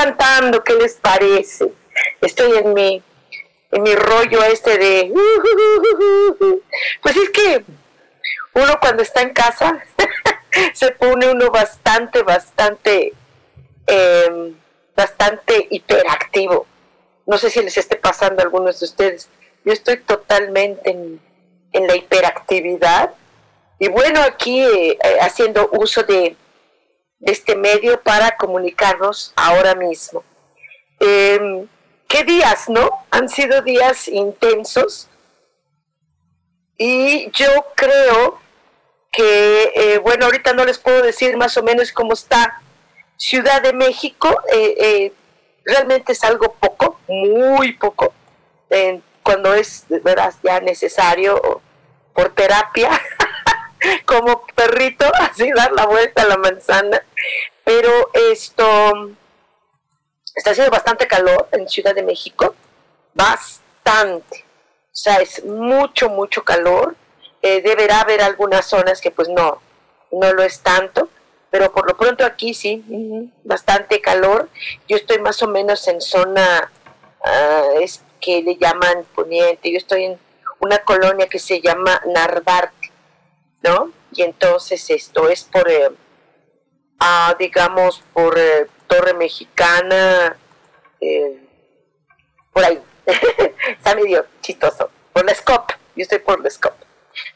Cantando, ¿qué les parece? Estoy en mi, en mi rollo este de... Pues es que uno cuando está en casa se pone uno bastante, bastante, em, bastante hiperactivo. No sé si les esté pasando a algunos de ustedes. Yo estoy totalmente en, la hiperactividad. Y bueno, aquí eh, haciendo uso de, de este medio para comunicarnos ahora mismo. Em, ¿Qué días, no? Han sido días intensos y yo creo que, eh, bueno, ahorita no les puedo decir más o menos cómo está Ciudad de México, eh, eh, realmente es algo poco, muy poco, cuando es de verdad ya necesario por terapia como perrito, así dar la vuelta a la manzana. Pero esto está haciendo bastante calor en Ciudad de México, bastante. O sea, es mucho, mucho calor. Eh, deberá haber algunas zonas que pues no, no lo es tanto, pero por lo pronto aquí sí, bastante calor. Yo estoy más o menos en zona, ah, es que le llaman poniente, yo estoy en una colonia que se llama Narvarte ¿no? Y entonces esto es por, eh, digamos, por eh, Torre Mexicana, eh, por ahí. Está medio chistoso. Por la SCOP. Yo estoy por la SCOP.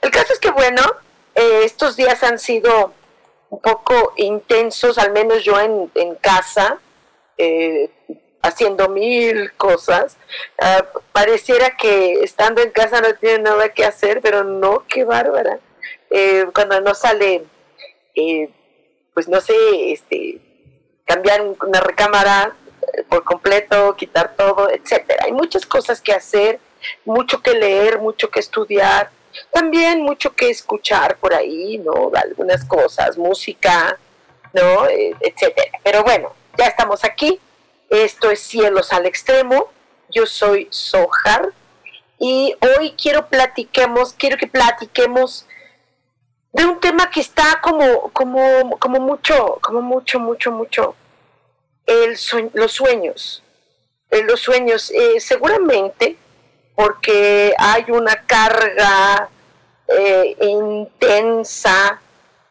El caso es que, bueno, estos días han sido un poco intensos, al menos yo en, casa, haciendo mil cosas. Ah, pareciera que estando en casa no tiene nada que hacer, pero no, qué bárbara. Eh, cuando no sale, eh, pues no sé, este, cambiar una recámara eh, por completo, quitar todo, etcétera. Hay muchas cosas que hacer, mucho que leer, mucho que estudiar, también mucho que escuchar por ahí, ¿no? Algunas cosas, música, ¿no? etcétera. Pero bueno, ya estamos aquí. Esto es Cielos al Extremo. Yo soy Sohar y hoy quiero platiquemos, quiero que platiquemos de un tema que está como, como, como mucho, como mucho, mucho, mucho, el los sueños. los sueños, eh, seguramente porque hay una carga eh, intensa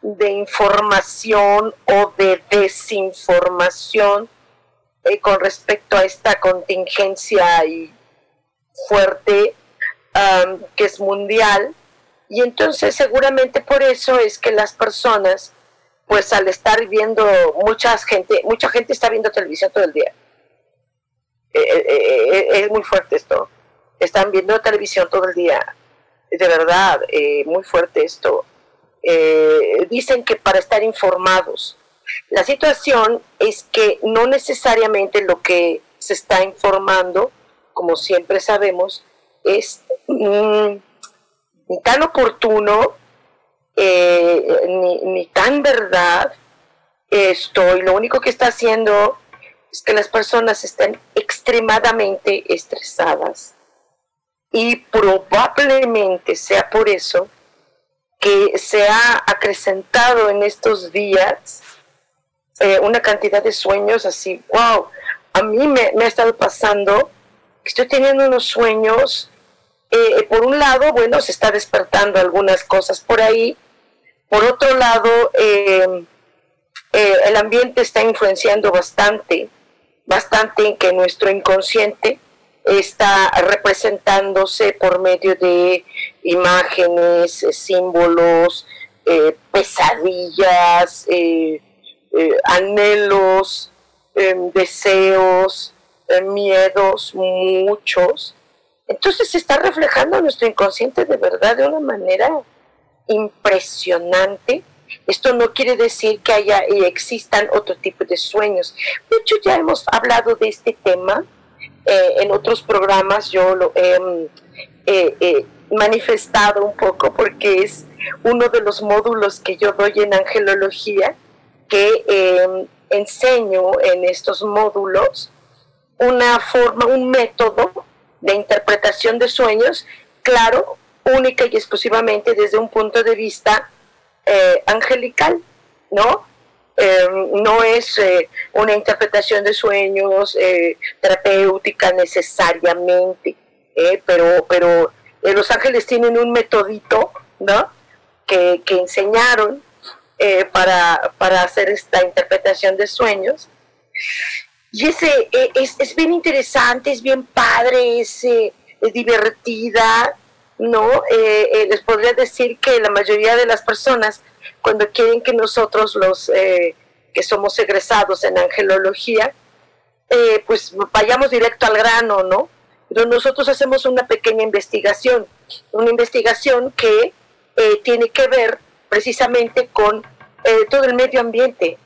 de información o de desinformación eh, con respecto a esta contingencia y fuerte que es mundial y entonces seguramente por eso es que las personas, pues al estar viendo mucha gente, mucha gente está viendo televisión todo el día. Eh, eh, eh, es muy fuerte esto. Están viendo televisión todo el día. De verdad, muy fuerte esto. dicen que para estar informados. La situación es que no necesariamente lo que se está informando, como siempre sabemos, es... Mm, ni tan oportuno, eh, ni, tan verdad esto, y lo único que está haciendo es que las personas están extremadamente estresadas. Y probablemente sea por eso que se ha acrecentado en estos días eh, una cantidad de sueños así, wow, a mí me, me ha estado pasando, estoy teniendo unos sueños eh, por un lado, bueno, se está despertando algunas cosas por ahí. Por otro lado, eh, eh, el ambiente está influenciando bastante, bastante en que nuestro inconsciente está representándose por medio de imágenes, símbolos, pesadillas, anhelos, em, deseos, miedos, muchos. Entonces se está reflejando nuestro inconsciente de verdad de una manera impresionante. Esto no quiere decir que haya existan otro tipo de sueños. De hecho, ya hemos hablado de este tema eh, en otros programas. Yo lo he eh, manifestado un poco porque es uno de los módulos que yo doy en angelología, que em, enseño en estos módulos una forma, un método de interpretación de sueños, claro, única y exclusivamente desde un punto de vista eh, angelical, ¿no? Eh, no es eh, una interpretación de sueños terapéutica necesariamente, pero, pero los ángeles tienen un metodito, ¿no? Que, que enseñaron para, para hacer esta interpretación de sueños. Y ese es, es bien interesante, es bien padre, es, es divertida, ¿no? Eh, eh, les podría decir que la mayoría de las personas, cuando quieren que nosotros, los eh, que somos egresados en angelología, pues vayamos directo al grano, ¿no? Pero nosotros hacemos una pequeña investigación, una investigación que tiene que ver precisamente con todo el medio ambiente,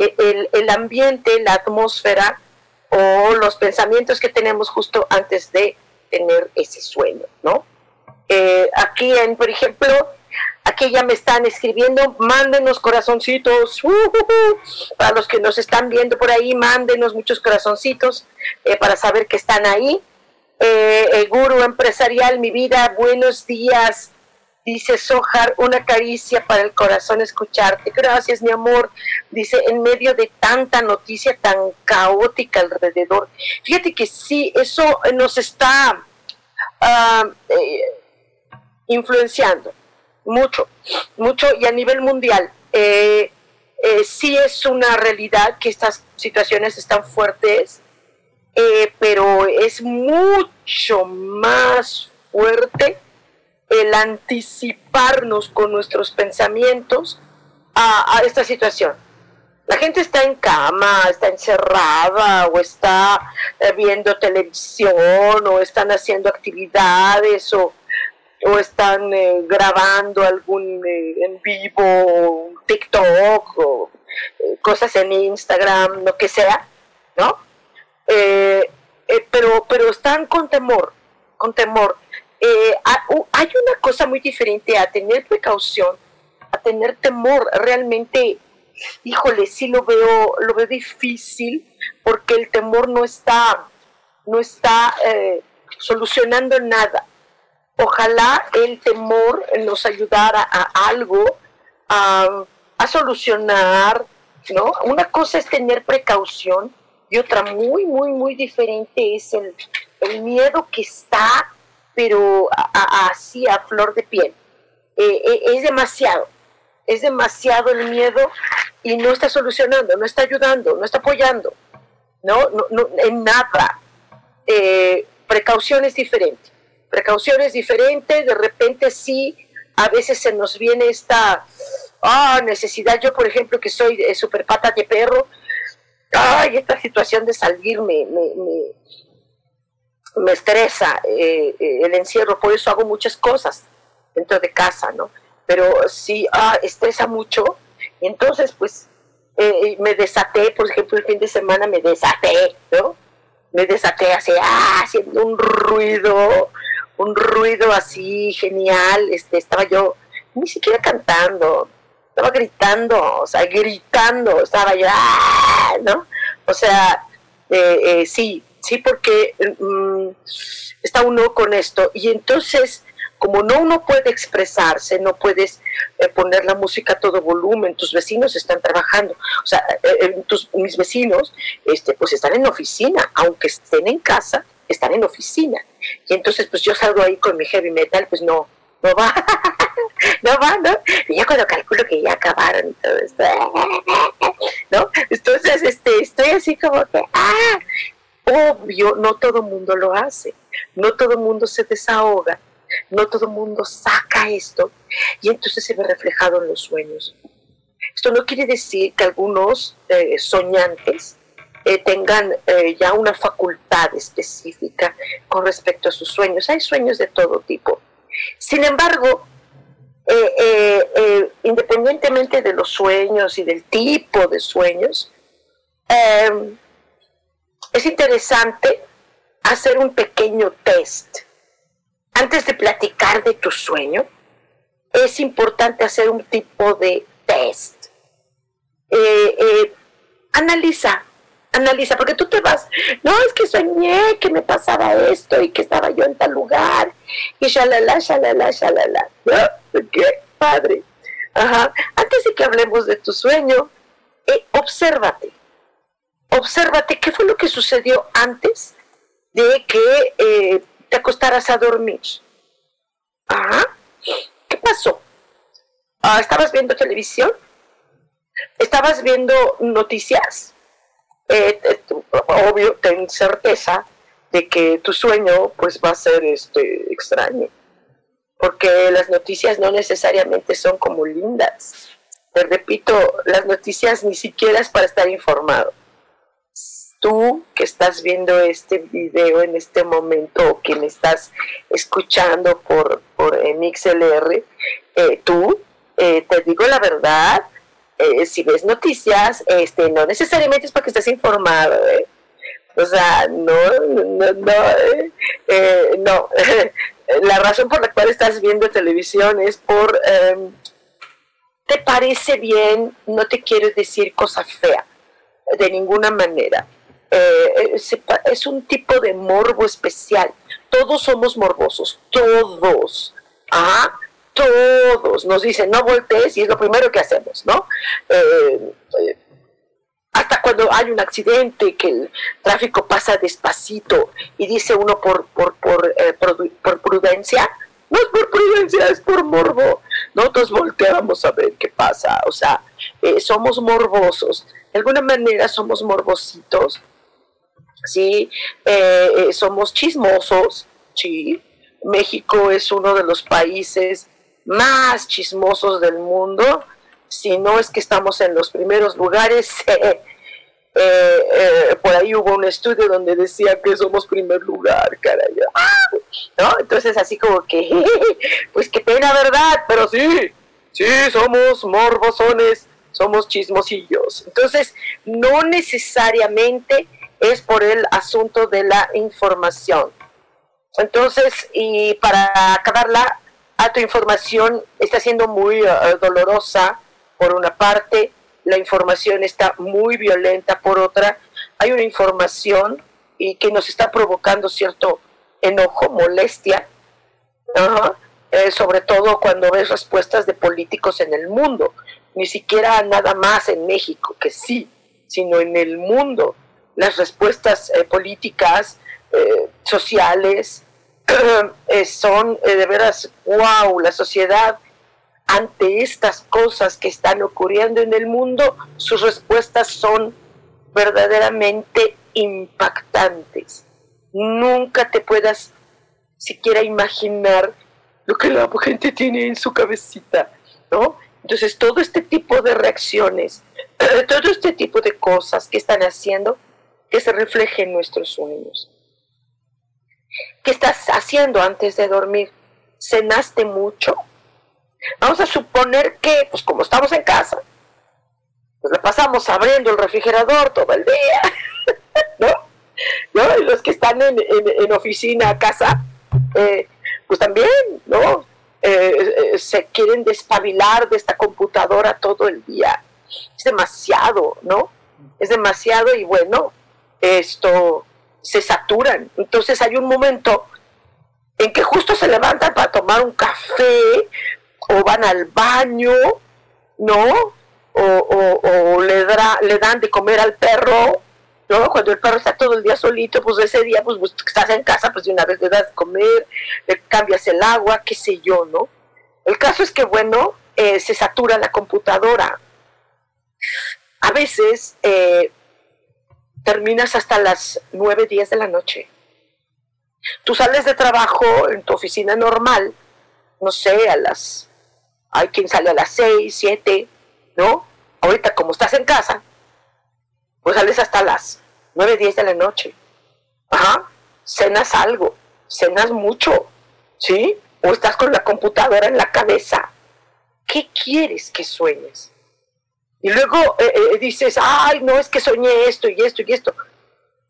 el, el ambiente, la atmósfera o los pensamientos que tenemos justo antes de tener ese sueño, ¿no? Eh, aquí, en, por ejemplo, aquí ya me están escribiendo, mándenos corazoncitos, uh, para los que nos están viendo por ahí, mándenos muchos corazoncitos eh, para saber que están ahí. Eh, el guru empresarial, mi vida, buenos días. Dice Sojar, una caricia para el corazón escucharte. Gracias, mi amor. Dice, en medio de tanta noticia tan caótica alrededor. Fíjate que sí, eso nos está ah, influenciando mucho, mucho y a nivel mundial. Eh, eh, sí es una realidad que estas situaciones están fuertes, eh, pero es mucho más fuerte el anticiparnos con nuestros pensamientos a, esta situación. La gente está en cama, está encerrada o está viendo televisión o están haciendo actividades o, o están eh, grabando algún eh, en vivo, TikTok o eh, cosas en Instagram, lo que sea, ¿no? pero, pero están con temor, con temor. Hay una cosa muy diferente a tener precaución, a tener temor. Realmente, híjole, sí lo veo, lo veo difícil porque el temor no está, no está solucionando nada ojalá el temor nos ayudara a algo, a, solucionar, ¿no? Una cosa es tener precaución y otra muy, muy, muy diferente es el, miedo que está, pero así a, flor de piel. Eh, eh, es demasiado, es demasiado el miedo y no está solucionando, no está ayudando, no está apoyando, ¿no? no, en nada. Eh, precaución es diferente precauciones diferentes, de repente sí, a veces se nos viene esta ah, necesidad, yo por ejemplo que soy de super pata de perro, ay, esta situación de salir me, me, me, estresa eh, eh, el encierro, por eso hago muchas cosas dentro de casa, ¿no? Pero sí, ah, estresa mucho, entonces pues eh, me desaté, por ejemplo el fin de semana me desaté, ¿no? Me desaté así, ah, haciendo un ruido, un ruido así genial, este, estaba yo ni siquiera cantando, estaba gritando, o sea, gritando, estaba yo, ¡ah! ¿no? O sea, eh, eh, sí, sí, porque mm, está uno con esto. Y entonces, como no uno puede expresarse, no puedes eh, poner la música a todo volumen, tus vecinos están trabajando, o sea, tus, mis vecinos, este, pues están en oficina, aunque estén en casa, están en oficina. Y entonces, pues yo salgo ahí con mi heavy metal, pues no, no va, no va, ¿no? Y ya cuando calculo que ya acabaron y todo esto, ¿no? Entonces, este, estoy así como que, ah, obvio, no todo mundo lo hace, no todo mundo se desahoga, no todo mundo saca esto y entonces se ve reflejado en los sueños. Esto no quiere decir que algunos eh, soñantes eh, tengan eh, ya una facultad específica con respecto a sus sueños. Hay sueños de todo tipo. Sin embargo, independientemente de los sueños y del tipo de sueños, es interesante hacer un pequeño test. Antes de platicar de tu sueño, es importante hacer un tipo de test. Eh, eh, analiza, analiza, porque tú te vas, no, es que soñé que me pasaba esto y que estaba yo en tal lugar, y shalala, shalala, shalala. ¿No? ¿Qué? Padre. Ajá. Antes de que hablemos de tu sueño, eh, obsérvate obsérvate qué fue lo que sucedió antes de que eh, te acostaras a dormir. ¿Ah? ¿Qué pasó? Ah, ¿Estabas viendo televisión? ¿Estabas viendo noticias? Eh, eh, obvio, ten certeza de que tu sueño pues va a ser este extraño, porque las noticias no necesariamente son como lindas. Te repito, las noticias ni siquiera es para estar informado tú que estás viendo este video en este momento o que me estás escuchando por, por MixLR, eh, tú, eh, te digo la verdad, eh, si ves noticias, este, no necesariamente es para que estés informado, O sea, no, no, no, no. la razón por la cual estás viendo televisión es por, em, te parece bien, no te quiero decir cosa fea, de ninguna manera eh, es un tipo de morbo especial. Todos somos morbosos, todos. ¿ah? Todos nos dicen, no voltees y es lo primero que hacemos, ¿no? Eh, eh, hasta cuando hay un accidente, que el tráfico pasa despacito y dice uno por, por, por, por prudencia, no es por prudencia, es por morbo. Nosotros volteamos a ver qué pasa, o sea, somos morbosos. De alguna manera somos morbositos ¿sí? Eh, eh, somos chismosos, ¿sí? México es uno de los países más chismosos del mundo, si no es que estamos en los primeros lugares. Eh, por ahí hubo un estudio donde decía que somos primer lugar, caray. ¿No? Entonces así como que, pues qué pena, ¿verdad? Pero sí, sí, somos morbosones, somos chismosillos. Entonces, no necesariamente es por el asunto de la información. Entonces, y para acabarla, a información está siendo muy eh, dolorosa por una parte, la información está muy violenta por otra, hay una información y que nos está provocando cierto enojo, molestia, eh, sobre todo cuando ves respuestas de políticos en el mundo, ni siquiera nada más en México, que sí, sino en el mundo las respuestas eh, políticas, eh, sociales, eh, son de veras, wow, la sociedad ante estas cosas que están ocurriendo en el mundo, sus respuestas son verdaderamente impactantes. Nunca te puedas siquiera imaginar lo que la gente tiene en su cabecita, ¿no? Entonces, todo este tipo de reacciones, todo este tipo de cosas que están haciendo, que se refleje en nuestros sueños. ¿Qué estás haciendo antes de dormir? ¿Cenaste mucho? Vamos a suponer que, pues como estamos en casa, pues la pasamos abriendo el refrigerador todo el día, ¿no? ¿No? Y los que están en, en, oficina, casa, eh, pues también, ¿no? Eh, eh, se quieren despabilar de esta computadora todo el día. Es demasiado, ¿no? Es demasiado y bueno, esto se saturan. Entonces hay un momento en que justo se levantan para tomar un café o van al baño, ¿no? O, le, dan de comer al perro, ¿no? Cuando el perro está todo el día solito, pues ese día, pues, pues estás en casa, pues de una vez le das de comer, le cambias el agua, qué sé yo, ¿no? El caso es que, bueno, eh, se satura la computadora. A veces eh, terminas hasta las 9, 10 de la noche. Tú sales de trabajo en tu oficina normal, no sé, a las... Hay quien sale a las 6, 7, ¿no? Ahorita como estás en casa, pues sales hasta las 9, 10 de la noche. Ajá, cenas algo, cenas mucho, ¿sí? O estás con la computadora en la cabeza. ¿Qué quieres que sueñes? Y luego eh, eh, dices, ay, no, es que soñé esto y esto y esto.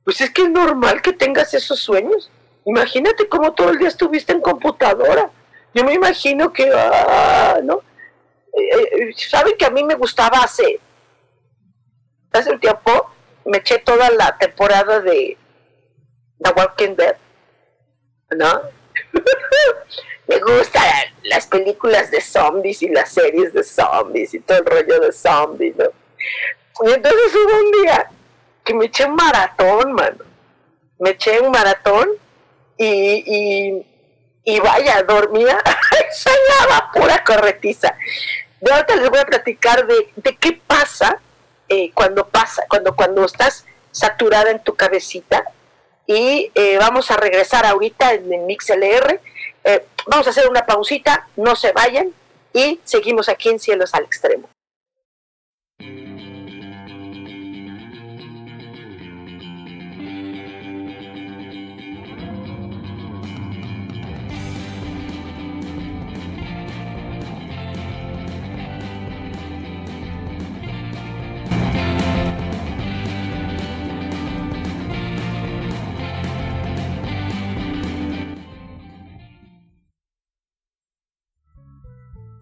Pues es que es normal que tengas esos sueños. Imagínate cómo todo el día estuviste en computadora. Yo me imagino que, ah, ¿no? Eh, ¿Saben que a mí me gustaba hace, hace un tiempo? Me eché toda la temporada de The Walking Dead, ¿no? me gustan las películas de zombies y las series de zombies y todo el rollo de zombies, ¿no? Y entonces hubo un día que me eché un maratón, mano. Me eché un maratón y, y, vaya, dormía, soñaba pura corretiza. De ahorita les voy a platicar de, de qué pasa eh, cuando pasa, cuando, cuando estás saturada en tu cabecita. Y eh, vamos a regresar ahorita en el MixLR eh, vamos a hacer una pausita, no se vayan y seguimos aquí en Cielos al Extremo.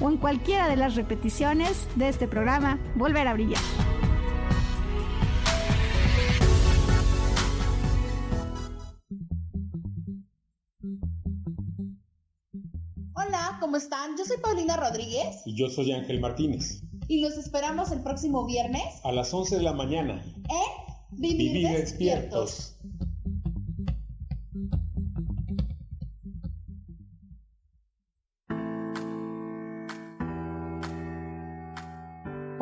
o en cualquiera de las repeticiones de este programa Volver a Brillar. Hola, ¿cómo están? Yo soy Paulina Rodríguez. Y yo soy Ángel Martínez. Y los esperamos el próximo viernes. A las 11 de la mañana. En Vivir, despiertos.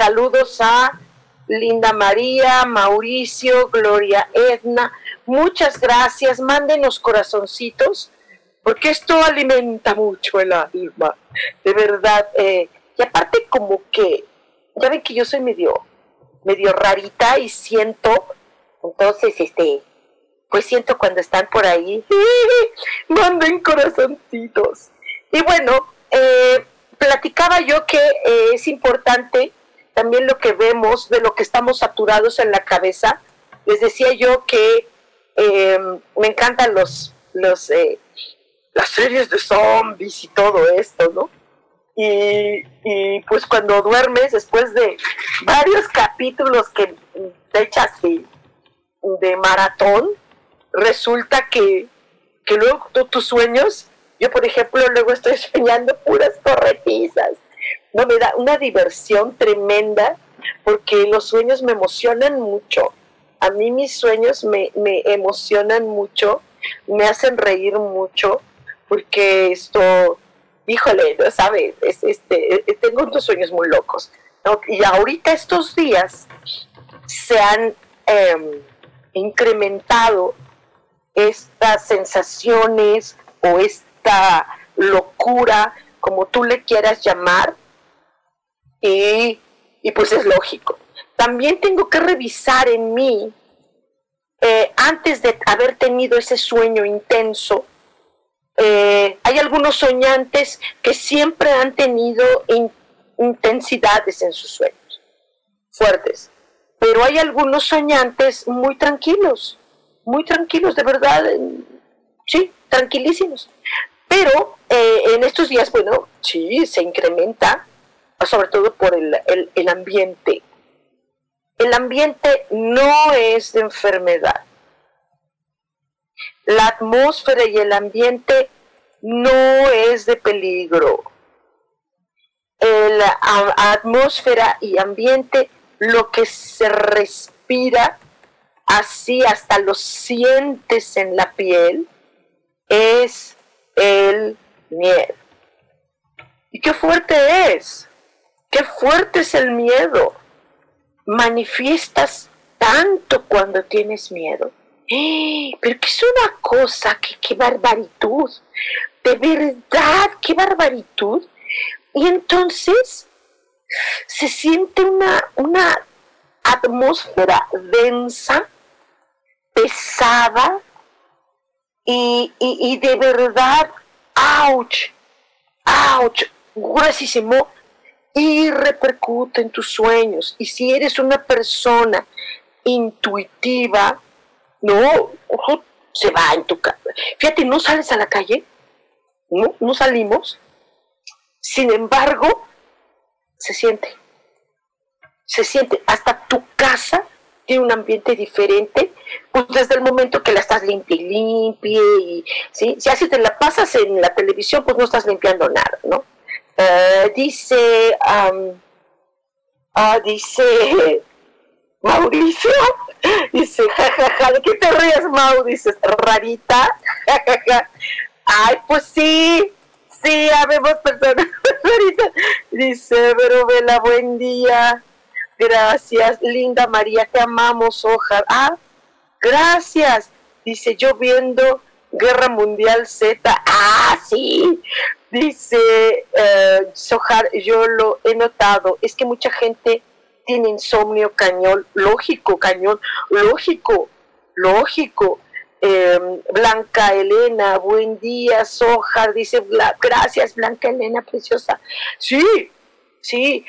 Saludos a Linda María, Mauricio, Gloria Edna. Muchas gracias. Mándenos corazoncitos, porque esto alimenta mucho el alma. De verdad. Eh, y aparte como que, ya ven que yo soy medio, medio rarita y siento, entonces, este, pues siento cuando están por ahí. Manden corazoncitos. Y bueno, eh, platicaba yo que eh, es importante también lo que vemos, de lo que estamos saturados en la cabeza. Les decía yo que em, me encantan los, los, eh, las series de zombies y todo esto, ¿no? Y, y, pues cuando duermes, después de varios capítulos que te echas de, de maratón, resulta que, que luego tus sueños, yo por ejemplo luego estoy soñando puras corretizas, no me da una diversión tremenda porque los sueños me emocionan mucho. A mí mis sueños me, me emocionan mucho, me hacen reír mucho, porque esto, híjole, no sabes, este, eh, tengo unos sueños muy locos. Y ahorita estos días se han em, incrementado estas sensaciones o esta locura, como tú le quieras llamar, y, pues es lógico. También tengo que revisar en mí, eh, antes de haber tenido ese sueño intenso, eh, hay algunos soñantes que siempre han tenido intensidades en sus sueños, fuertes, pero hay algunos soñantes muy tranquilos, muy tranquilos, de verdad, sí, tranquilísimos. Pero eh, en estos días, bueno, sí, se incrementa sobre todo por el, ambiente. El ambiente no es de enfermedad. La atmósfera y el ambiente no es de peligro. La atmósfera y ambiente, lo que se respira así hasta lo sientes en la piel, es el miedo. ¿Y qué fuerte es? Qué fuerte es el miedo. Manifiestas tanto cuando tienes miedo. ¡Eh! pero que es una cosa, que qué barbaritud. De verdad, qué barbaritud. Y entonces se siente una, una atmósfera densa, pesada y, y, de verdad, ouch, ouch, gruesísimo y repercute en tus sueños. Y si eres una persona intuitiva, no, ojo, se va en tu casa. Fíjate, no sales a la calle, no, no salimos. Sin embargo, se siente. Se siente. Hasta tu casa un ambiente diferente, pues desde el momento que la estás limpia y limpia, y ¿sí? si así te la pasas en la televisión, pues no estás limpiando nada, ¿no? Eh, dice, ah, dice Mauricio, dice, jajaja, ¿de qué te ríes, Mau? Dice, rarita, Ay, pues sí, sí, habemos personas raritas. Dice, pero vela, buen día. Gracias, linda María, te amamos, ojalá. Ah, gracias. Dice, yo viendo Guerra Mundial Z. Ah, sí. Dice eh, yo lo he notado, es que mucha gente tiene insomnio cañón, lógico, cañón, lógico, lógico. Em, Blanca Elena, buen día, Sohar, dice, gracias Blanca Elena, preciosa. Sí, sí.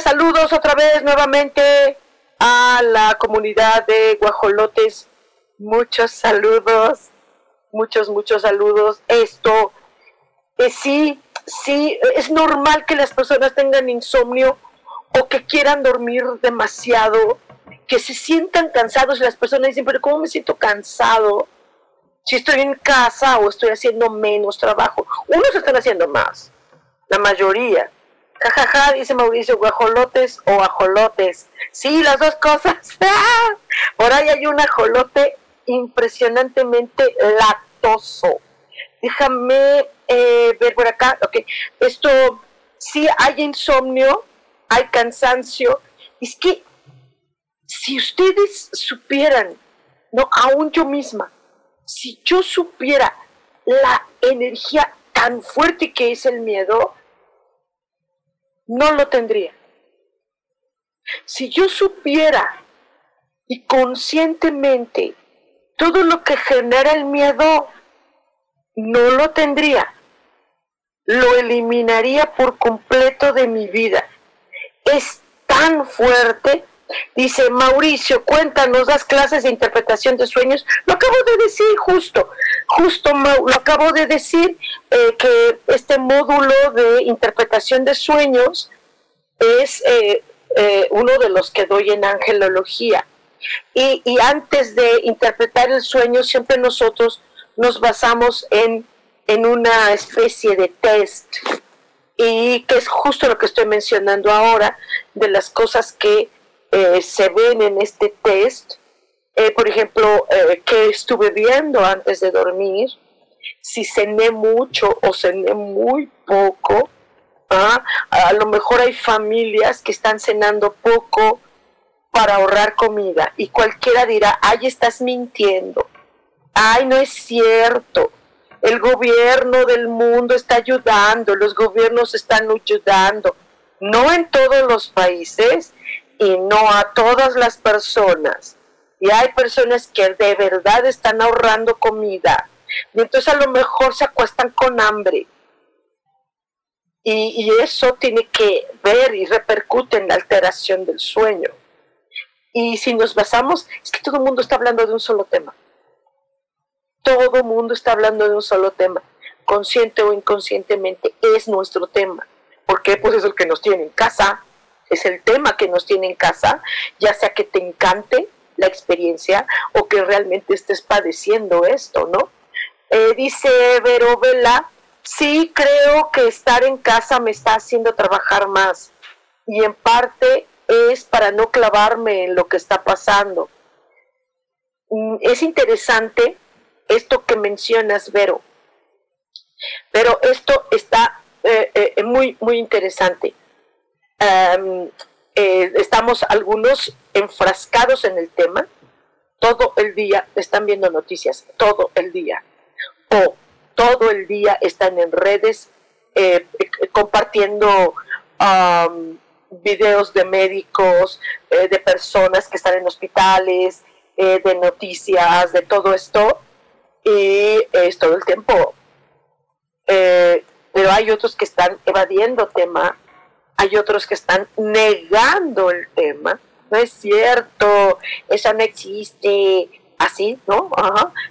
saludos otra vez nuevamente a la comunidad de guajolotes. Muchos saludos, muchos, muchos saludos. Esto sí, sí, es normal que las personas tengan insomnio o que quieran dormir demasiado, que se sientan cansados y las personas dicen, pero ¿cómo me siento cansado? Si estoy en casa o estoy haciendo menos trabajo. Unos están haciendo más, la mayoría. Jajaja, ja, ja, dice Mauricio, guajolotes o ajolotes. Sí, las dos cosas. Por ahí hay un ajolote impresionantemente latoso. Déjame eh, ver por acá, ok, esto, sí hay insomnio, hay cansancio, es que si ustedes supieran, no, aún yo misma, si yo supiera la energía tan fuerte que es el miedo, no lo tendría. Si yo supiera y conscientemente todo lo que genera el miedo, no lo tendría lo eliminaría por completo de mi vida. Es tan fuerte. Dice Mauricio, cuéntanos, das clases de interpretación de sueños. Lo acabo de decir justo, justo lo acabo de decir, eh, que este módulo de interpretación de sueños es eh, eh, uno de los que doy en angelología. Y, y antes de interpretar el sueño, siempre nosotros nos basamos en, en una especie de test y que es justo lo que estoy mencionando ahora, de las cosas que eh, se ven en este test. Eh, por ejemplo, eh, que estuve viendo antes de dormir, si cené mucho o cené muy poco. ¿ah? A lo mejor hay familias que están cenando poco para ahorrar comida y cualquiera dirá, ay, estás mintiendo ay, no es cierto, el gobierno del mundo está ayudando, los gobiernos están ayudando, no en todos los países y no a todas las personas. Y hay personas que de verdad están ahorrando comida. Y entonces a lo mejor se acuestan con hambre. Y, eso tiene que ver y repercute en la alteración del sueño. Y si nos basamos, es que todo el mundo está hablando de un solo tema todo el mundo está hablando de un solo tema, consciente o inconscientemente, es nuestro tema. ¿Por qué? Pues es el que nos tiene en casa, es el tema que nos tiene en casa, ya sea que te encante la experiencia o que realmente estés padeciendo esto, ¿no? Eh, dice Vero Vela, sí creo que estar en casa me está haciendo trabajar más y en parte es para no clavarme en lo que está pasando. Mm, es interesante esto que mencionas, Vero. Pero esto está eh, eh, muy, muy interesante. Eh, estamos algunos enfrascados en el tema, todo el día están viendo noticias, todo el día, o todo el día están en redes compartiendo videos de médicos, de personas que están en hospitales, de noticias, de todo esto, y es todo el tiempo. Eh, pero hay otros que están evadiendo tema, hay otros que están negando el tema. No es cierto, eso no existe, así, ¿no?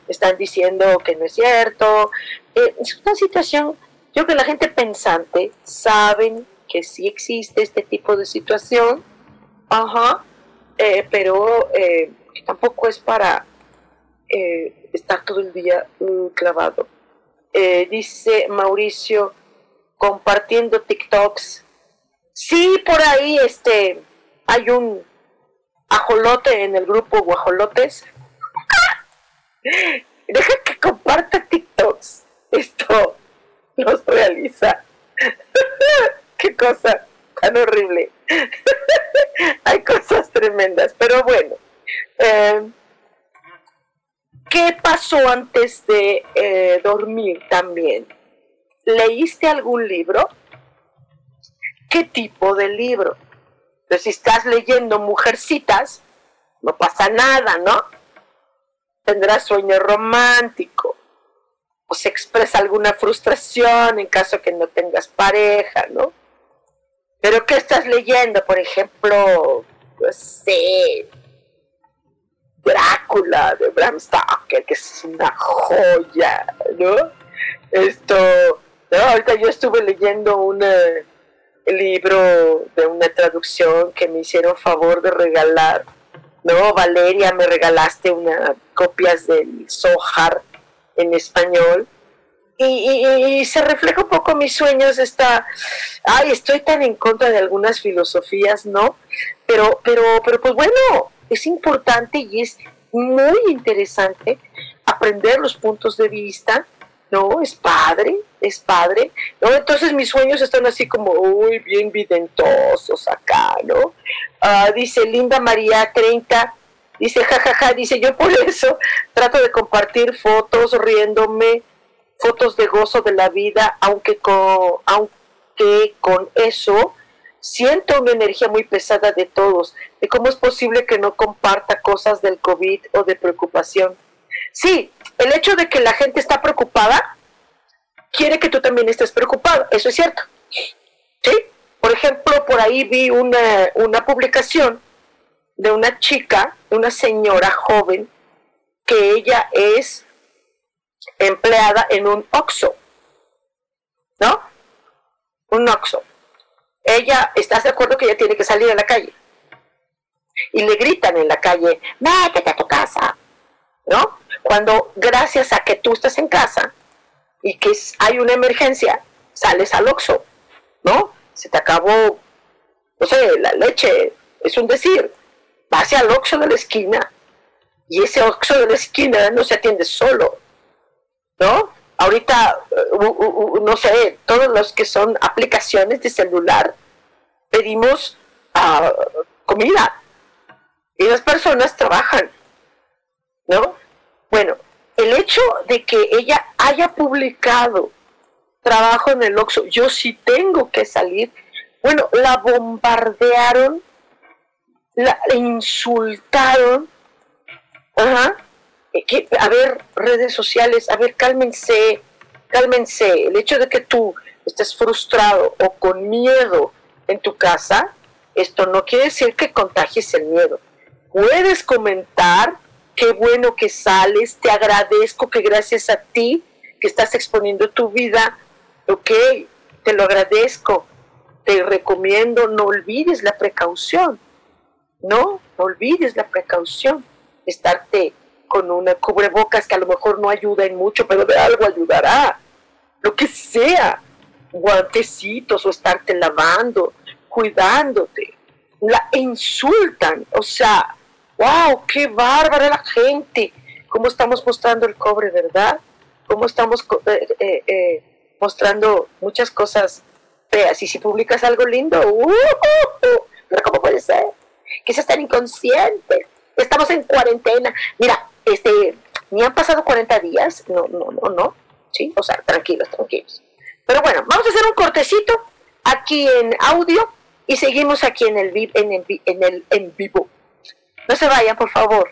Están diciendo que no es cierto. Eh, es una situación, yo creo que la gente pensante saben que sí existe este tipo de situación, ajá, eh, pero tampoco es para eh, estar todo el día clavado. Eh, dice Mauricio, compartiendo TikToks. Sí, por ahí este, hay un ajolote en el grupo Guajolotes. Deja que comparta TikToks. Esto no se realiza. Qué cosa tan horrible. hay cosas tremendas, pero bueno. Eh, ¿Qué pasó antes de eh, dormir también? ¿Leíste algún libro? ¿Qué tipo de libro? Si estás leyendo Mujercitas, no pasa nada, ¿no? Tendrás sueño romántico o se expresa alguna frustración en caso que no tengas pareja, ¿no? Pero ¿qué estás leyendo? Por ejemplo, pues sé, Drácula de Bram Stoker, que es una joya, ¿no? Esto, ahorita yo estuve leyendo un libro de una traducción que me hicieron favor de regalar, ¿no? Valeria, me regalaste unas copias del Sohar en español. Y, se refleja un poco mis sueños esta ay estoy tan en contra de algunas filosofías no pero pero pero pues bueno es importante y es muy interesante aprender los puntos de vista, ¿no? Es padre, es padre, ¿no? Entonces mis sueños están así como, uy, bien videntosos acá, ¿no? Ah, dice Linda María 30, dice, jajaja, dice, yo por eso trato de compartir fotos riéndome, fotos de gozo de la vida, aunque con, aunque con eso siento una energía muy pesada de todos, de cómo es posible que no comparta cosas del COVID o de preocupación. Sí, el hecho de que la gente está preocupada, quiere que tú también estés preocupado. Eso es cierto. ¿Sí? Por ejemplo, por ahí vi una, una publicación de una chica, una señora joven, que ella es empleada en un OXO. ¿No? Un OXO. Ella, ¿estás de acuerdo que ella tiene que salir a la calle? Y le gritan en la calle, métete a tu casa. ¿No? Cuando gracias a que tú estás en casa y que hay una emergencia, sales al OXO, ¿no? Se te acabó, no sé, la leche, es un decir, vas al OXO de la esquina y ese OXO de la esquina no se atiende solo, ¿no? Ahorita, uh, no sé, todos los que son aplicaciones de celular, pedimos uh, comida y las personas trabajan, ¿no? Bueno, el hecho de que ella haya publicado trabajo en el Oxxo, yo sí tengo que salir, bueno, la bombardearon, la insultaron, ajá, que, a ver, redes sociales, a ver, cálmense, cálmense, el hecho de que tú estés frustrado o con miedo en tu casa, esto no quiere decir que contagies el miedo. Puedes comentar, qué bueno que sales, te agradezco que gracias a ti que estás exponiendo tu vida, ok, te lo agradezco, te recomiendo, no olvides la precaución, no, no olvides la precaución, estarte con una cubrebocas que a lo mejor no ayuda en mucho, pero de algo ayudará, lo que sea, guantecitos o estarte lavando, cuidándote, la insultan, o sea, wow, qué bárbara la gente, cómo estamos mostrando el cobre, ¿verdad? Cómo estamos eh, eh, eh, mostrando muchas cosas feas. Y si publicas algo lindo, uh, pero ¿cómo puede ser? Que seas tan inconsciente. Estamos en cuarentena. Mira, este, ni han pasado 40 días. No, no, no, no. Sí, o sea, tranquilos, tranquilos. Pero bueno, vamos a hacer un cortecito aquí en audio y seguimos aquí en el, en el, en el en vivo. No se vayan, por favor.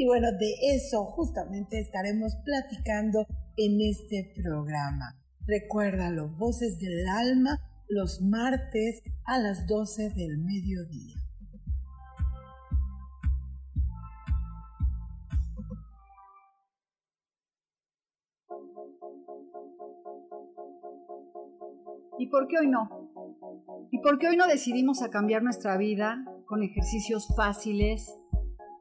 y bueno, de eso justamente estaremos platicando en este programa. Recuérdalo, Voces del Alma, los martes a las 12 del mediodía. ¿Y por qué hoy no? ¿Y por qué hoy no decidimos a cambiar nuestra vida con ejercicios fáciles?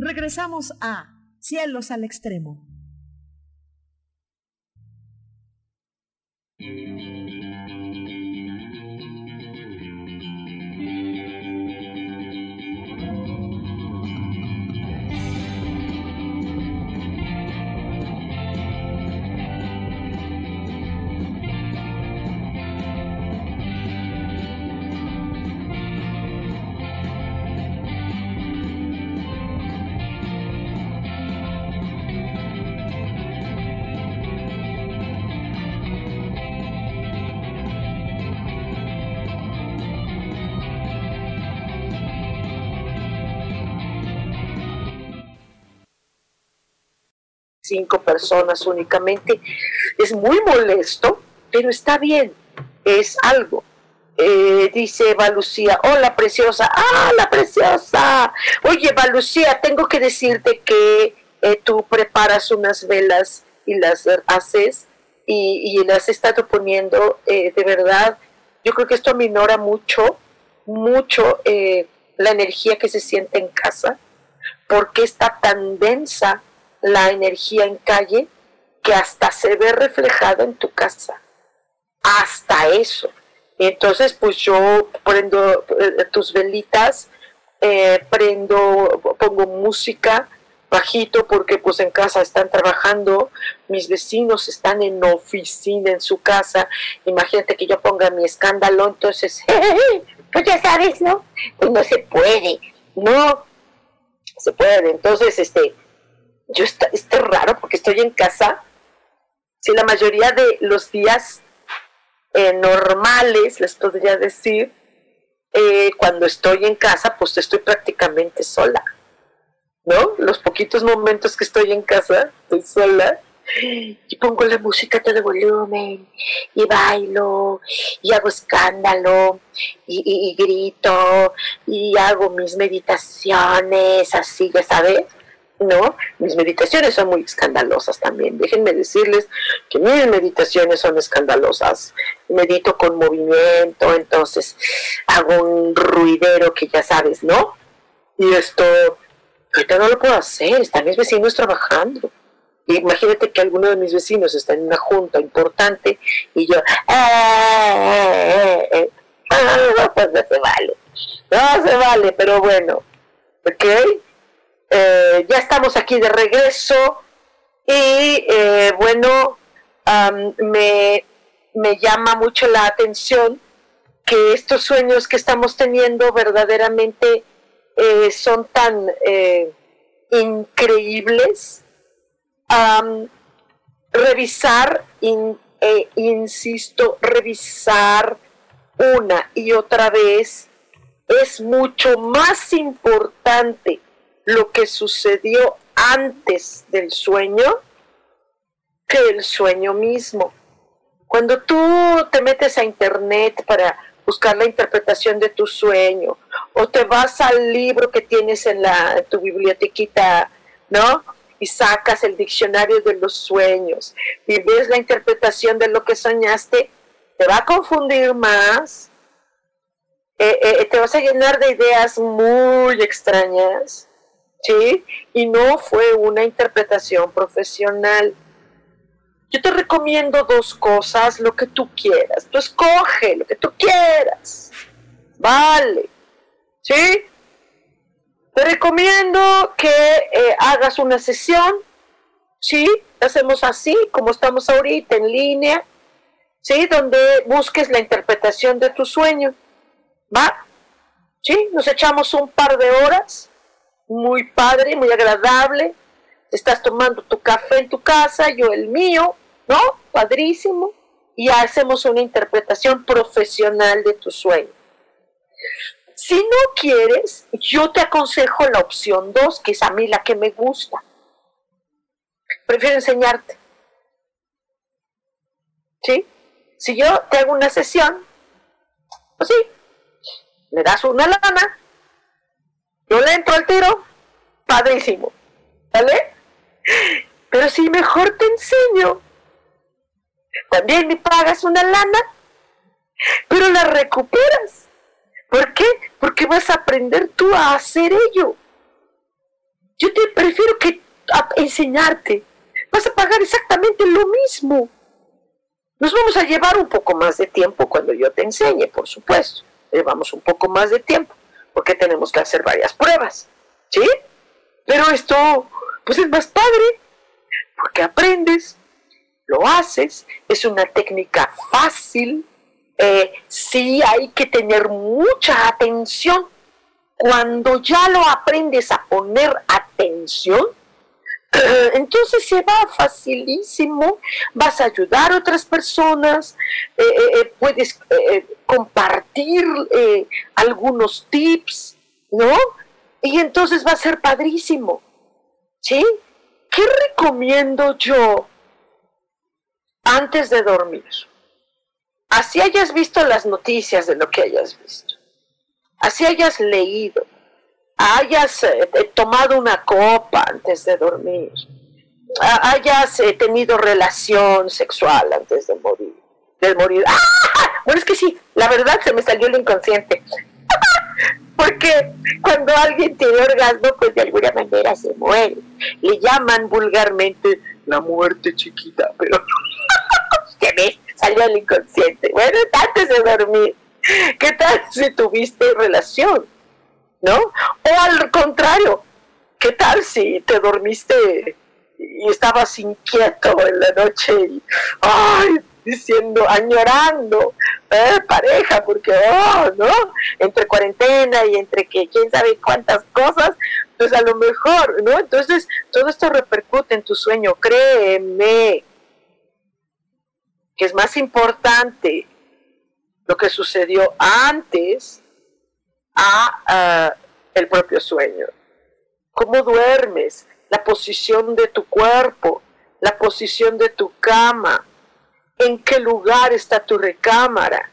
Regresamos a Cielos al Extremo. Cinco personas únicamente. Es muy molesto, pero está bien, es algo. Eh, dice Eva Lucía, hola preciosa, ah, la preciosa. Oye, Eva Lucía, tengo que decirte que eh, tú preparas unas velas y las haces y, las has estado poniendo, eh, de verdad, yo creo que esto aminora mucho, mucho la energía que se siente en casa, porque está tan densa la energía en calle que hasta se ve reflejada en tu casa. Hasta eso. Entonces, pues yo prendo eh, tus velitas, eh, prendo, pongo música bajito porque pues en casa están trabajando, mis vecinos están en oficina en su casa, imagínate que yo ponga mi escándalo, entonces, pues ya sabes, ¿no? Pues no se puede, no se puede, entonces, este, yo está, esto es raro porque estoy en casa. Si la mayoría de los días eh, normales, les podría decir, eh, cuando estoy en casa, pues estoy prácticamente sola. ¿No? Los poquitos momentos que estoy en casa, estoy sola. Y pongo la música a todo volumen, y bailo, y hago escándalo, y, y grito, y hago mis meditaciones, así, ya sabes ¿no? Mis meditaciones son muy escandalosas también. Déjenme decirles que mis meditaciones son escandalosas. Medito con movimiento, entonces hago un ruidero que ya sabes, ¿no? Y esto, ahorita no lo puedo hacer, están mis vecinos trabajando. Imagínate que alguno de mis vecinos está en una junta importante y yo, eh, eh, no, pues no se vale, no se vale, pero bueno, ¿ok? Eh, ya estamos aquí de regreso y eh, bueno, me, llama mucho la atención que estos sueños que estamos teniendo verdaderamente eh, son tan increíbles. revisar, insisto, revisar una y otra vez es mucho más importante lo que sucedió antes del sueño que el sueño mismo. Cuando tú te metes a internet para buscar la interpretación de tu sueño, o te vas al libro que tienes en, la, tu bibliotequita, ¿no? Y sacas el diccionario de los sueños y ves la interpretación de lo que soñaste, te va a confundir más, eh, eh, te vas a llenar de ideas muy extrañas ¿sí? Y no fue una interpretación profesional. Yo te recomiendo dos cosas, lo que tú quieras. Tú escoge lo que tú quieras. Vale. ¿Sí? Te recomiendo que eh, hagas una sesión. ¿Sí? Hacemos así, como estamos ahorita, en línea. ¿Sí? Donde busques la interpretación de tu sueño. ¿Va? ¿Sí? Nos echamos un par de horas muy padre, muy agradable, estás tomando tu café en tu casa, yo el mío, ¿no? Padrísimo. Y hacemos una interpretación profesional de tu sueño. Si no quieres, yo te aconsejo la opción 2, que es a mí la que me gusta. Prefiero enseñarte. ¿Sí? Si yo te hago una sesión, pues sí, me das una lana, yo le entro al tiro, padrísimo, ¿vale? Pero si mejor te enseño, también me pagas una lana, pero la recuperas. ¿Por qué? Porque vas a aprender tú a hacer ello. Yo te prefiero que enseñarte. Vas a pagar exactamente lo mismo. Nos vamos a llevar un poco más de tiempo cuando yo te enseñe, por supuesto. Llevamos un poco más de tiempo porque tenemos que hacer varias pruebas. ¿Sí? Pero esto, pues es más padre porque aprendes, lo haces, es una técnica fácil, eh, sí hay que tener mucha atención. Cuando ya lo aprendes a poner atención, entonces se va facilísimo, vas a ayudar a otras personas, eh, eh, puedes compartir algunos tips, ¿no? Y entonces va a ser padrísimo, ¿sí? ¿Qué recomiendo yo antes de dormir? así hayas visto las noticias de lo que hayas visto, así hayas leído, hayas eh, tomado una copa antes de dormir, hayas eh, tenido relación sexual antes de morir, de morir. ¡Ah! Bueno, es que sí, la verdad se me salió el inconsciente. Porque cuando alguien tiene orgasmo, pues de alguna manera se muere. Le llaman vulgarmente la muerte chiquita, pero ¿qué ves? salió el inconsciente. Bueno, antes de dormir, ¿qué tal si tuviste relación? ¿No? O al contrario, ¿qué tal si te dormiste y estabas inquieto en la noche y, ay, diciendo, añorando, eh, pareja, porque, oh, ¿no? Entre cuarentena y entre que quién sabe cuántas cosas, pues a lo mejor, ¿no? Entonces, todo esto repercute en tu sueño, créeme, que es más importante lo que sucedió antes a el propio sueño. ¿Cómo duermes? La posición de tu cuerpo, la posición de tu cama, en qué lugar está tu recámara,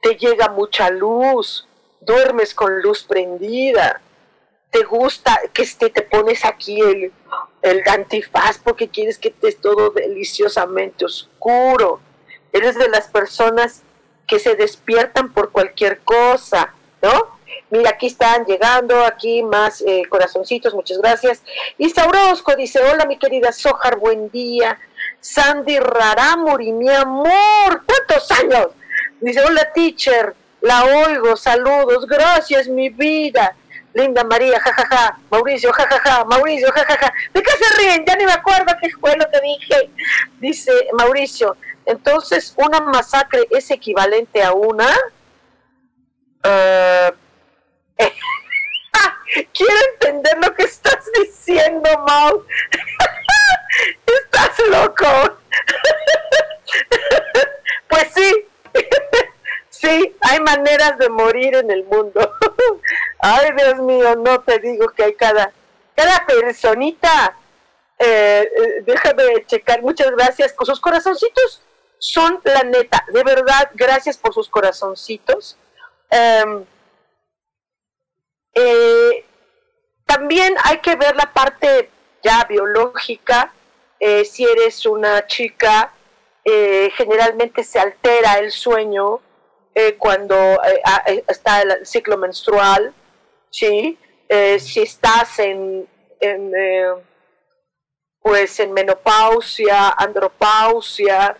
te llega mucha luz, duermes con luz prendida, te gusta que te, te pones aquí el, el antifaz porque quieres que esté todo deliciosamente oscuro. Eres de las personas que se despiertan por cualquier cosa, ¿no? Mira, aquí están llegando, aquí más eh, corazoncitos, muchas gracias. Y Saurosco dice, hola mi querida Sojar, buen día. Sandy Raramuri, mi amor, ¿cuántos años? Dice, hola teacher, la oigo, saludos, gracias mi vida. Linda María, jajaja, ja, ja. Mauricio, jajaja, ja, Mauricio, jajaja. ¿De qué se ríen? Ya ni me acuerdo qué fue que dije. Dice Mauricio, entonces una masacre es equivalente a una... Uh, Quiero entender lo que estás diciendo, Mau. estás loco. pues sí, sí, hay maneras de morir en el mundo. Ay, Dios mío, no te digo que hay cada, cada personita. Eh, eh, déjame checar, muchas gracias. Con sus corazoncitos son la neta. De verdad, gracias por sus corazoncitos. Em, eh, también hay que ver la parte ya biológica. si eres una chica, generalmente se altera el sueño cuando está el ciclo menstrual ¿sí? Eh, si estás en, eh, pues en menopausia, andropausia,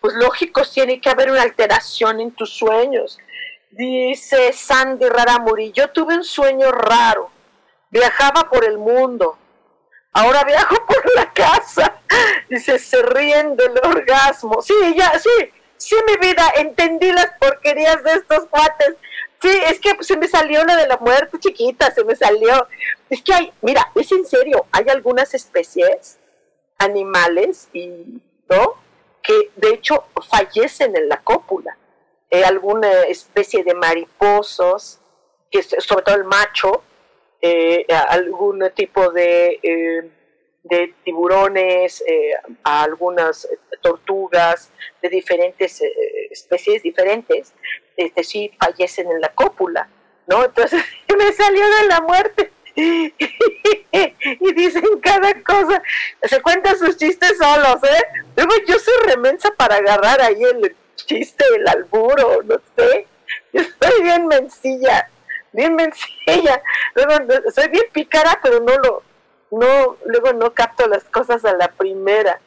pues lógico tiene que haber una alteración en tus sueños. Dice Sandy Raramuri, yo tuve un sueño raro, viajaba por el mundo, ahora viajo por la casa. Dice, se ríen del orgasmo. Sí, ya, sí, sí, mi vida, entendí las porquerías de estos cuates Sí, es que se me salió lo de la muerte chiquita, se me salió. Es que hay, mira, es en serio, hay algunas especies animales y no que de hecho fallecen en la cópula. Eh, alguna especie de mariposos, que sobre todo el macho, eh, algún tipo de, eh, de tiburones, algunas tortugas de diferentes especies diferentes, este, sí fallecen en la cópula, ¿no? Entonces me salió de la muerte. y dicen cada cosa, se cuentan sus chistes solos, ¿eh? Luego yo soy remensa para agarrar ahí el chiste, el alburo, no sé. Yo soy bien mencilla, bien mencilla. Luego soy bien pícara, pero no lo, no, luego no capto las cosas a la primera.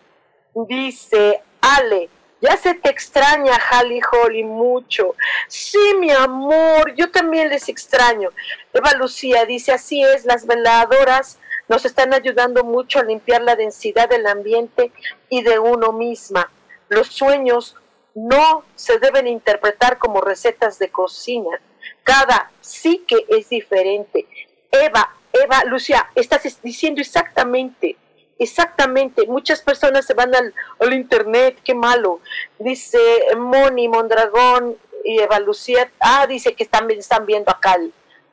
Dice Ale, ya se te extraña, Holly Holly, mucho. Sí, mi amor, yo también les extraño. Eva Lucía dice, así es, las veladoras nos están ayudando mucho a limpiar la densidad del ambiente y de uno misma. Los sueños no se deben interpretar como recetas de cocina. Cada sí que es diferente. Eva, Eva, Lucía, estás diciendo exactamente Exactamente, muchas personas se van al, internet, qué malo. Dice Moni, Mondragón y Eva Lucía, ah, dice que están, están viendo acá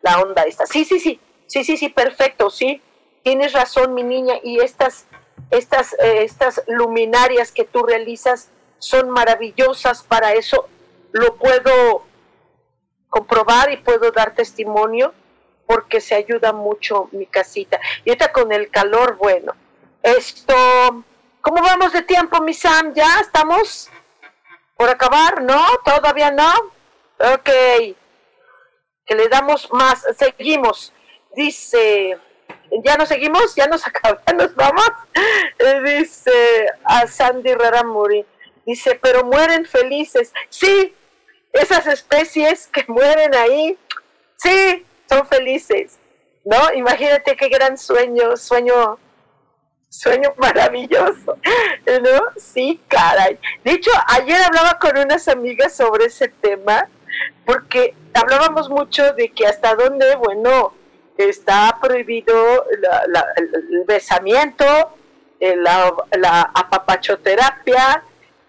la onda esta. Sí, sí, sí, sí, sí, sí, perfecto, sí. Tienes razón, mi niña, y estas, estas, eh, estas luminarias que tú realizas son maravillosas para eso. Lo puedo comprobar y puedo dar testimonio porque se ayuda mucho mi casita. Y ahorita con el calor, bueno, esto, ¿cómo vamos de tiempo, mi Sam? ¿Ya estamos por acabar? ¿No? ¿Todavía no? Ok. Que le damos más. Seguimos. Dice, ¿ya nos seguimos? ¿Ya nos acabamos? ¿Ya nos vamos? Dice a Sandy Raramuri. Dice, pero mueren felices. Sí, esas especies que mueren ahí, sí, son felices. ¿No? Imagínate qué gran sueño, sueño sueño maravilloso, ¿no? Sí, caray. De hecho, ayer hablaba con unas amigas sobre ese tema, porque hablábamos mucho de que hasta dónde, bueno, está prohibido el besamiento, eh, la, apapachoterapia,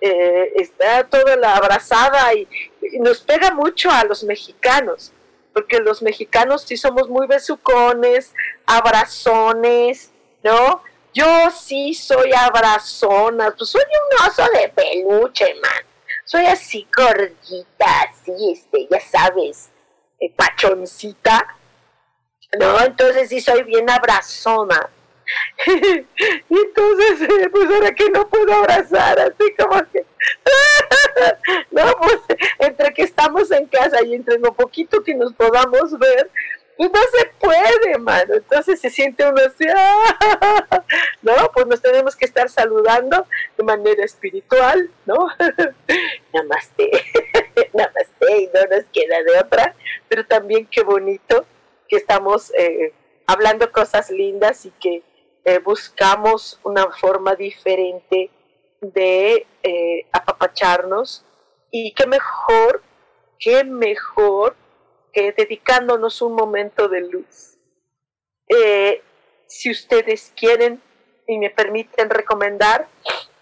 eh, está toda la abrazada y, y, nos pega mucho a los mexicanos, porque los mexicanos sí somos muy besucones, abrazones, ¿no? Yo sí soy abrazona, pues soy un oso de peluche, man. Soy así gordita, así, este, ya sabes, eh, pachoncita. No, entonces sí soy bien abrazona. y entonces, eh, pues ahora que no puedo abrazar, así como que... no, pues entre que estamos en casa y entre lo poquito que nos podamos ver, pues no se puede, mano. Entonces se siente uno así. ¿no? Pues nos tenemos que estar saludando de manera espiritual, ¿no? Namaste, namaste, y no nos queda de otra, pero también qué bonito que estamos eh, hablando cosas lindas y que eh, buscamos una forma diferente de eh, apapacharnos y qué mejor, qué mejor que dedicándonos un momento de luz. Eh, si ustedes quieren y me permiten recomendar,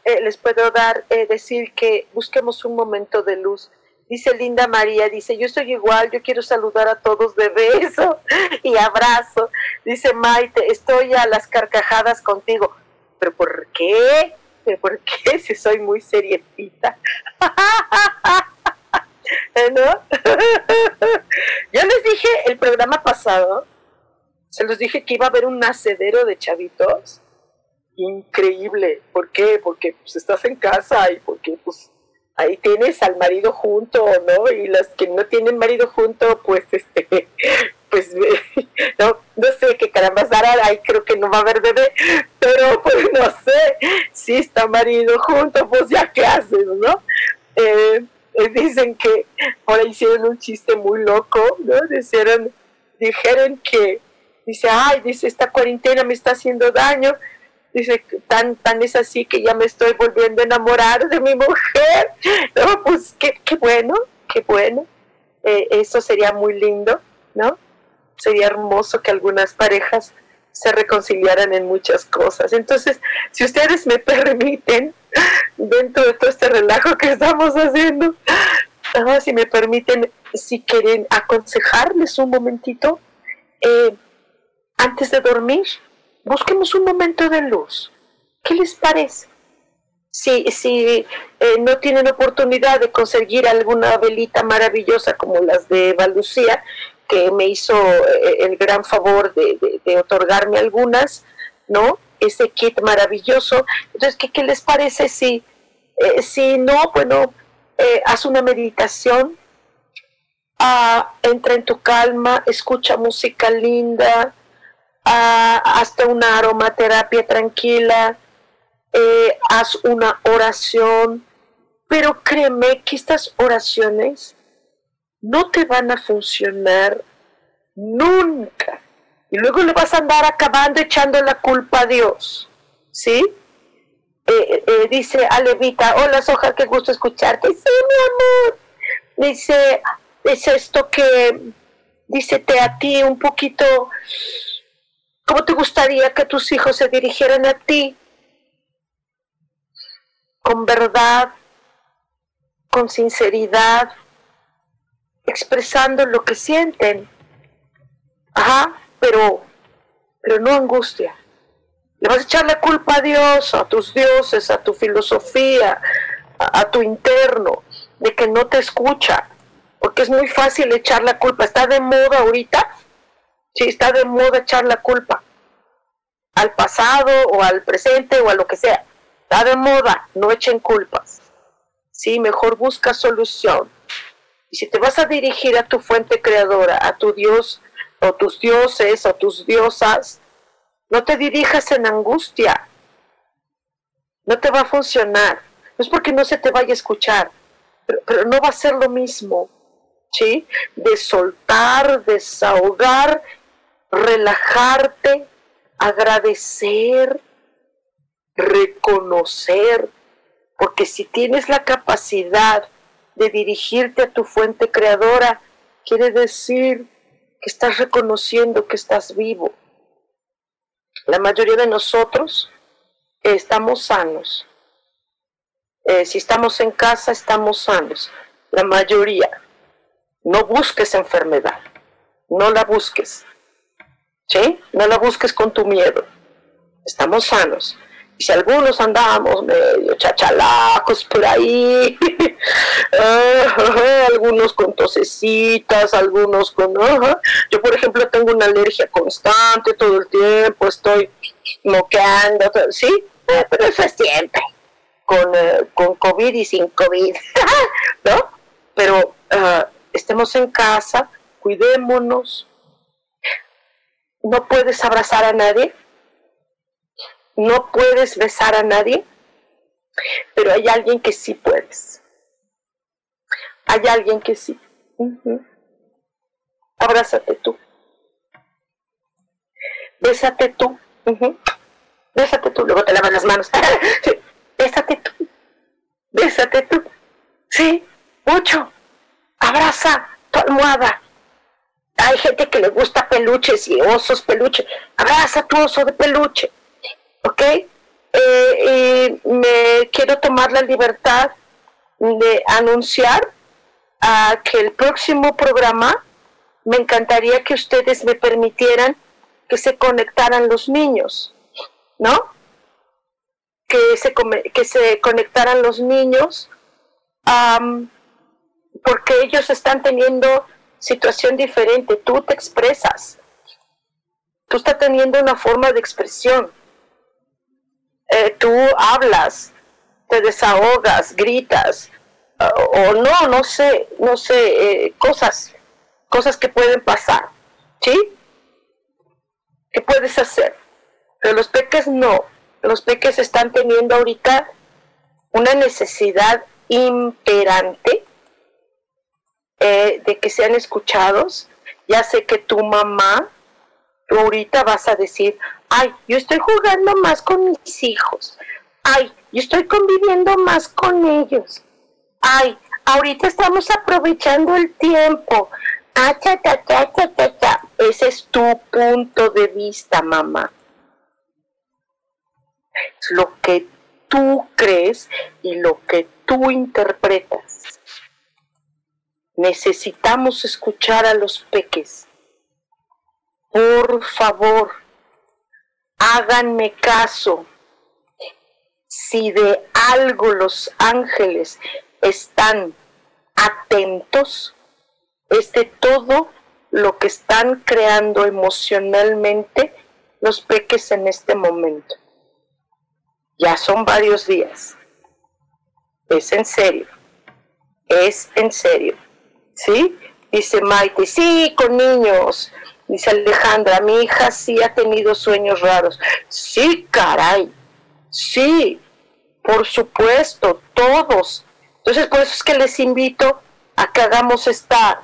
les puedo dar, decir que busquemos un momento de luz. Dice Linda María, dice, yo estoy igual, yo quiero saludar a todos de beso y abrazo. Dice Maite, estoy a las carcajadas contigo. ¿Pero por qué? ¿Pero por qué? Si soy muy serietita. ¿no? Yo les dije el programa pasado, se los dije que iba a haber un nacedero de chavitos. Increíble. ¿Por qué? Porque pues estás en casa y porque pues ahí tienes al marido junto, ¿no? Y las que no tienen marido junto, pues este, pues no, no sé qué caramba dará, ahí creo que no va a haber bebé, pero pues no sé, si está marido junto, pues ya qué haces, ¿no? Eh, eh, dicen que ahora hicieron un chiste muy loco, ¿no? Dijeron, dijeron que, dice, ay, dice, esta cuarentena me está haciendo daño, dice, tan, tan es así que ya me estoy volviendo a enamorar de mi mujer, no, pues qué, qué bueno, qué bueno, eh, eso sería muy lindo, ¿no? Sería hermoso que algunas parejas se reconciliaran en muchas cosas. Entonces, si ustedes me permiten, dentro de todo este relajo que estamos haciendo, si me permiten, si quieren aconsejarles un momentito, eh, antes de dormir, busquemos un momento de luz. ¿Qué les parece? Si, si eh, no tienen oportunidad de conseguir alguna velita maravillosa como las de Valucía, que me hizo eh, el gran favor de, otorgarme algunas, ¿no? Ese kit maravilloso. Entonces, ¿qué, qué les parece si, eh, si no, bueno, eh, haz una meditación, ah, entra en tu calma, escucha música linda, ah, hasta una aromaterapia tranquila, haz una oración, pero créeme que estas oraciones no te van a funcionar nunca. Y luego le vas a andar acabando echando la culpa a Dios. ¿Sí? Eh, eh, dice Alevita, hola Soja, qué gusto escucharte. Sí, mi amor. Dice, es esto que, dícete a ti un poquito, ¿cómo te gustaría que tus hijos se dirigieran a ti? Con verdad, con sinceridad, expresando lo que sienten. Ajá, pero, pero no angustia. Le vas a echar la culpa a Dios, a tus dioses, a tu filosofía, a, tu interno, de que no te escucha. Porque es muy fácil echar la culpa. Está de moda ahorita. Sí, está de moda echar la culpa. Al pasado o al presente o a lo que sea. Está de moda. No echen culpas. Sí, mejor busca solución y si te vas a dirigir a tu fuente creadora, a tu Dios o tus dioses o tus diosas, no te dirijas en angustia. No te va a funcionar. No es porque no se te vaya a escuchar, pero, no va a ser lo mismo. ¿Sí? De soltar, desahogar, relajarte, agradecer, reconocer, porque si tienes la capacidad de dirigirte a tu fuente creadora, quiere decir que estás reconociendo que estás vivo. La mayoría de nosotros estamos sanos. Eh, si estamos en casa, estamos sanos. La mayoría. No busques enfermedad. No la busques. ¿Sí? No la busques con tu miedo. Estamos sanos. Y si algunos andamos medio chachalacos por ahí, algunos con tosecitas, algunos con... Yo, por ejemplo, tengo una alergia constante todo el tiempo, estoy moqueando, ¿sí? Eh, pero eso es siempre, con, eh, con COVID y sin COVID, ¿no? Pero ah, estemos en casa, cuidémonos. No puedes abrazar a nadie, no puedes besar a nadie, pero hay alguien que sí puedes. Hay alguien que sí. Abrázate tú. Bésate tú. Bésate tú. Luego te lavas las manos. Bésate tú. Bésate tú. Sí, mucho. Abraza tu almohada. Hay gente que le gusta peluches y osos peluches. Abraza tu oso de peluche. ¿ok? Eh, y me quiero tomar la libertad de anunciar a que el próximo programa me encantaría que ustedes me permitieran que se conectaran los niños, ¿no? Que se, que se conectaran los niños, porque ellos están teniendo situación diferente, tú te expresas, tú estás teniendo una forma de expresión eh, tú hablas, te desahogas, gritas, o no, no sé, no sé, eh, cosas, cosas que pueden pasar, ¿sí? ¿Qué puedes hacer? Pero los peques no, los peques están teniendo ahorita una necesidad imperante de que sean escuchados. Ya sé que tu mamá, ahorita vas a decir, ay, yo estoy jugando más con mis hijos, ay, yo estoy conviviendo más con ellos, ay, ahorita estamos aprovechando el tiempo. Ah, cha, cha, cha, Ese es tu punto de vista, mamá. Es lo que tú crees y lo que tú interpretas. Necesitamos escuchar a los peques. Por favor, háganme caso. Si de algo los ángeles están atentos, es de todo lo que están creando emocionalmente los peques en este momento. Ya son varios días. Es en serio. Es en serio. ¿Sí? Dice Maite, sí, con niños. Dice Alejandra, mi hija sí ha tenido sueños raros. Sí, caray. Sí, por supuesto, todos. Entonces, por eso es que les invito a que hagamos esta,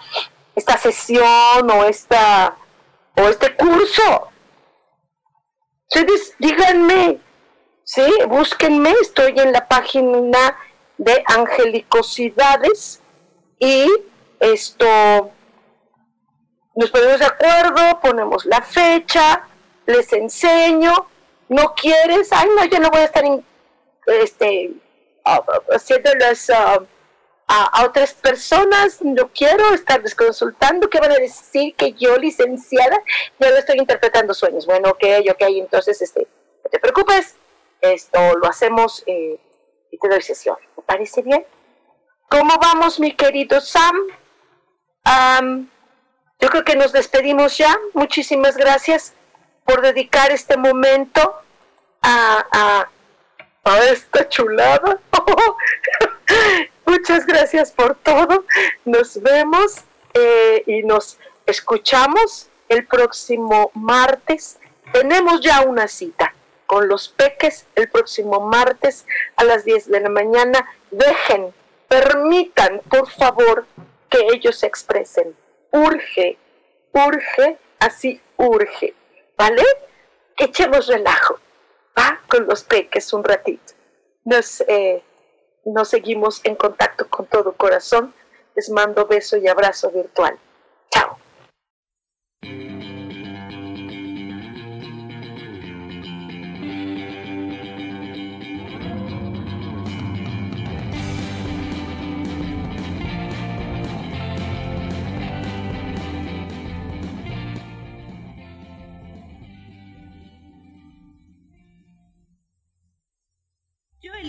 esta sesión o, esta, o este curso. Ustedes díganme, ¿sí? Búsquenme, estoy en la página de Angelicosidades y esto nos ponemos de acuerdo, ponemos la fecha, les enseño, no quieres, ay no, yo no voy a estar este, haciendo las a, otras personas, no quiero estarles consultando, ¿qué van a decir que yo, licenciada, ya lo estoy interpretando sueños? Bueno, ok, ok, entonces, este, no te preocupes, esto lo hacemos eh, y te doy sesión. ¿Me parece bien? ¿Cómo vamos, mi querido Sam? Yo creo que nos despedimos ya. Muchísimas gracias por dedicar este momento a, esta chulada. Muchas gracias por todo. Nos vemos eh, y nos escuchamos el próximo martes. Tenemos ya una cita con los peques el próximo martes a las 10 de la mañana. Dejen, permitan, por favor, que ellos se expresen. Urge, urge, así urge. ¿Vale? Echemos relajo. Va con los peques un ratito. Nos eh, nos seguimos en contacto con todo corazón. Les mando beso y abrazo virtual.